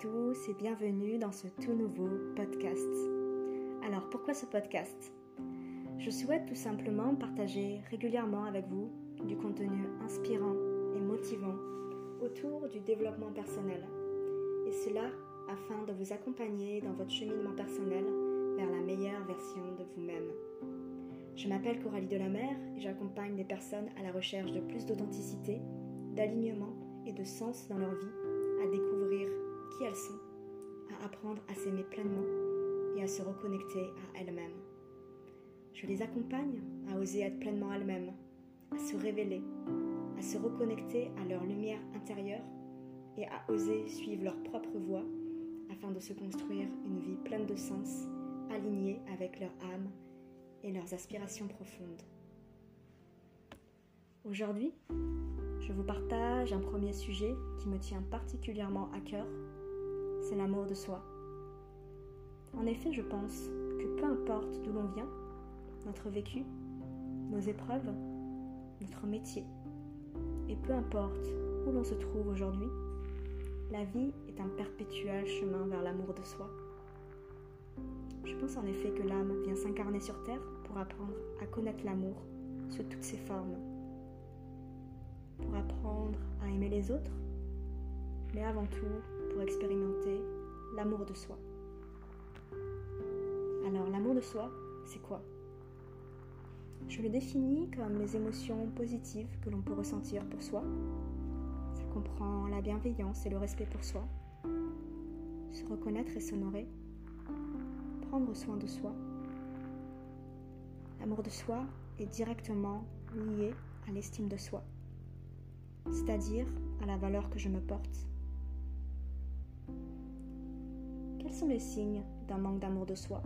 tous et bienvenue dans ce tout nouveau podcast. Alors pourquoi ce podcast? Je souhaite tout simplement partager régulièrement avec vous du contenu inspirant et motivant autour du développement personnel. Et cela afin de vous accompagner dans votre cheminement personnel vers la meilleure version de vous-même. Je m'appelle Coralie Delamer et j'accompagne des personnes à la recherche de plus d'authenticité, d'alignement et de sens dans leur vie, qui elles sont, à apprendre à s'aimer pleinement et à se reconnecter à elles-mêmes. Je les accompagne à oser être pleinement elles-mêmes, à se révéler, à se reconnecter à leur lumière intérieure et à oser suivre leur propre voie afin de se construire une vie pleine de sens, alignée avec leur âme et leurs aspirations profondes. Aujourd'hui, je vous partage un premier sujet qui me tient particulièrement à cœur, c'est l'amour de soi. En effet, je pense que peu importe d'où l'on vient, notre vécu, nos épreuves, notre métier, et peu importe où l'on se trouve aujourd'hui, la vie est un perpétuel chemin vers l'amour de soi. Je pense en effet que l'âme vient s'incarner sur Terre pour apprendre à connaître l'amour sous toutes ses formes. Pour apprendre à aimer les autres, mais avant tout expérimenter l'amour de soi. Alors l'amour de soi, c'est quoi? Je le définis comme les émotions positives que l'on peut ressentir pour soi. Ça comprend la bienveillance et le respect pour soi, se reconnaître et s'honorer, prendre soin de soi. L'amour de soi est directement lié à l'estime de soi, c'est-à-dire à la valeur que je me porte. Sont les signes d'un manque d'amour de soi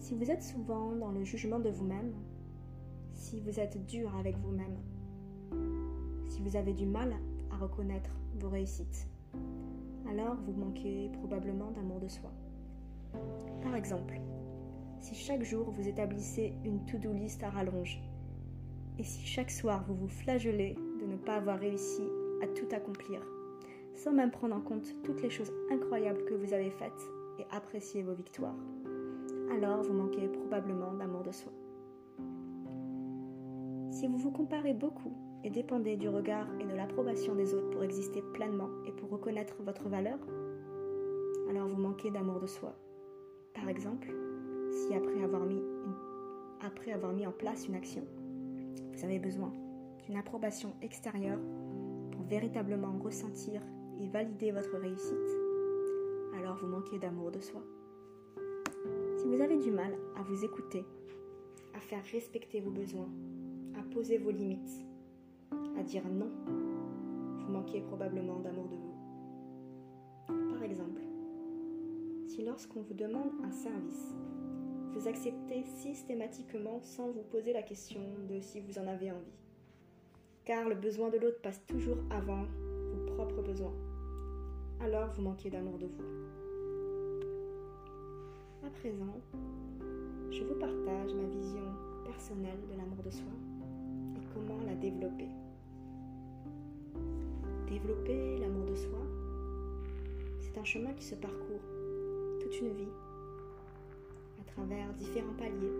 Si vous êtes souvent dans le jugement de vous-même, si vous êtes dur avec vous-même, si vous avez du mal à reconnaître vos réussites, alors vous manquez probablement d'amour de soi. Par exemple, si chaque jour vous établissez une to-do list à rallonge, et si chaque soir vous vous flagellez de ne pas avoir réussi à tout accomplir, sans même prendre en compte toutes les choses incroyables que vous avez faites et apprécier vos victoires, alors vous manquez probablement d'amour de soi. Si vous vous comparez beaucoup et dépendez du regard et de l'approbation des autres pour exister pleinement et pour reconnaître votre valeur, alors vous manquez d'amour de soi. Par exemple, si après avoir mis, après avoir mis en place une action, vous avez besoin d'une approbation extérieure pour véritablement ressentir et valider votre réussite, alors vous manquez d'amour de soi. Si vous avez du mal à vous écouter, à faire respecter vos besoins, à poser vos limites, à dire non, vous manquez probablement d'amour de vous. Par exemple, si lorsqu'on vous demande un service, vous acceptez systématiquement sans vous poser la question de si vous en avez envie. Car le besoin de l'autre passe toujours avant vos propres besoins. Alors vous manquez d'amour de vous. À présent, je vous partage ma vision personnelle de l'amour de soi et comment la développer. Développer l'amour de soi, c'est un chemin qui se parcourt toute une vie à travers différents paliers.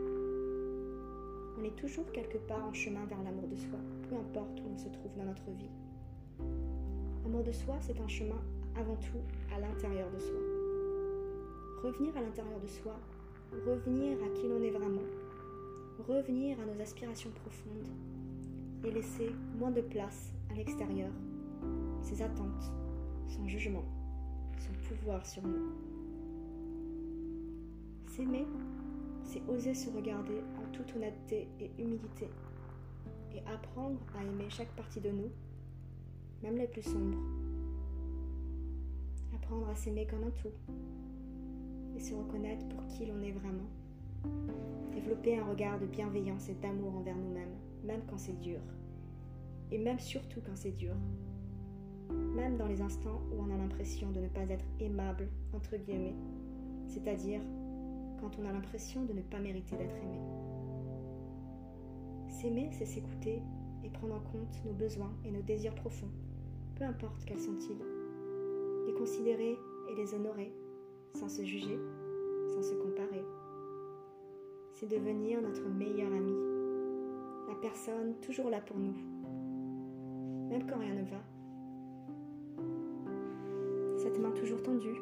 On est toujours quelque part en chemin vers l'amour de soi, peu importe où on se trouve dans notre vie. L'amour de soi, c'est un chemin avant tout à l'intérieur de soi. Revenir à l'intérieur de soi, revenir à qui l'on est vraiment, revenir à nos aspirations profondes et laisser moins de place à l'extérieur, ses attentes, son jugement, son pouvoir sur nous. S'aimer, c'est oser se regarder en toute honnêteté et humilité et apprendre à aimer chaque partie de nous, même les plus sombres. Apprendre à s'aimer comme un tout et se reconnaître pour qui l'on est vraiment. Développer un regard de bienveillance et d'amour envers nous-mêmes, même quand c'est dur. Et même surtout quand c'est dur. Même dans les instants où on a l'impression de ne pas être aimable, entre guillemets, c'est-à-dire quand on a l'impression de ne pas mériter d'être aimé. S'aimer, c'est s'écouter et prendre en compte nos besoins et nos désirs profonds, peu importe quels sont-ils. Considérer et les honorer sans se juger, sans se comparer. C'est devenir notre meilleur ami, la personne toujours là pour nous, même quand rien ne va. Cette main toujours tendue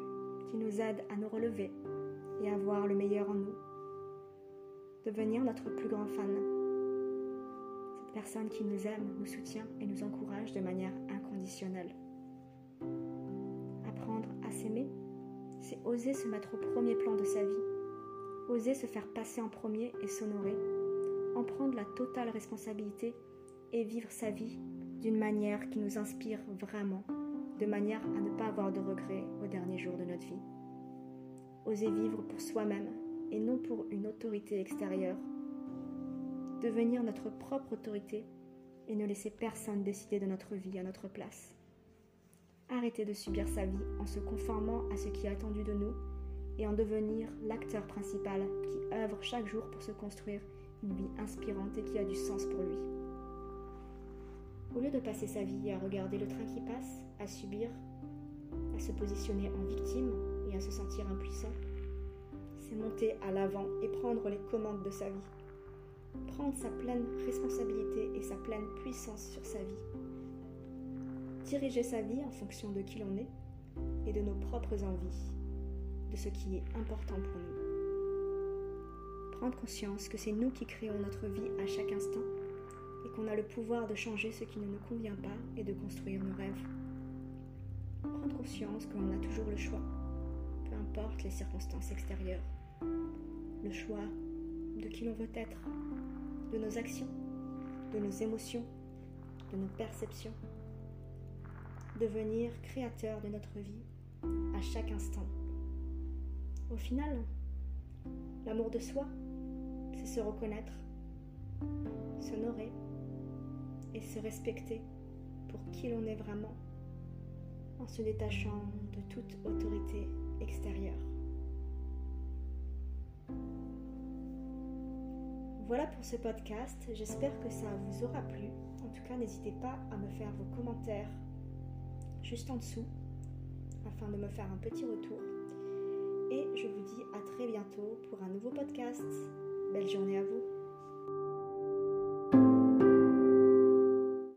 qui nous aide à nous relever et à voir le meilleur en nous. Devenir notre plus grand fan. Cette personne qui nous aime, nous soutient et nous encourage de manière inconditionnelle. C'est oser se mettre au premier plan de sa vie, oser se faire passer en premier et s'honorer, en prendre la totale responsabilité et vivre sa vie d'une manière qui nous inspire vraiment, de manière à ne pas avoir de regrets au dernier jour de notre vie. Oser vivre pour soi-même et non pour une autorité extérieure. Devenir notre propre autorité et ne laisser personne décider de notre vie à notre place. De subir sa vie en se conformant à ce qui est attendu de nous et en devenir l'acteur principal qui œuvre chaque jour pour se construire une vie inspirante et qui a du sens pour lui. Au lieu de passer sa vie à regarder le train qui passe, à subir, à se positionner en victime et à se sentir impuissant, c'est monter à l'avant et prendre les commandes de sa vie. Prendre sa pleine responsabilité et sa pleine puissance sur sa vie. Diriger sa vie en fonction de qui l'on est et de nos propres envies, de ce qui est important pour nous. Prendre conscience que c'est nous qui créons notre vie à chaque instant et qu'on a le pouvoir de changer ce qui ne nous convient pas et de construire nos rêves. Prendre conscience que l'on a toujours le choix, peu importe les circonstances extérieures. Le choix de qui l'on veut être, de nos actions, de nos émotions, de nos perceptions. Devenir créateur de notre vie à chaque instant. Au final, l'amour de soi, c'est se reconnaître, s'honorer et se respecter pour qui l'on est vraiment en se détachant de toute autorité extérieure. Voilà pour ce podcast, j'espère que ça vous aura plu. En tout cas, n'hésitez pas à me faire vos commentaires juste en dessous afin de me faire un petit retour. Et je vous dis à très bientôt pour un nouveau podcast. Belle journée à vous.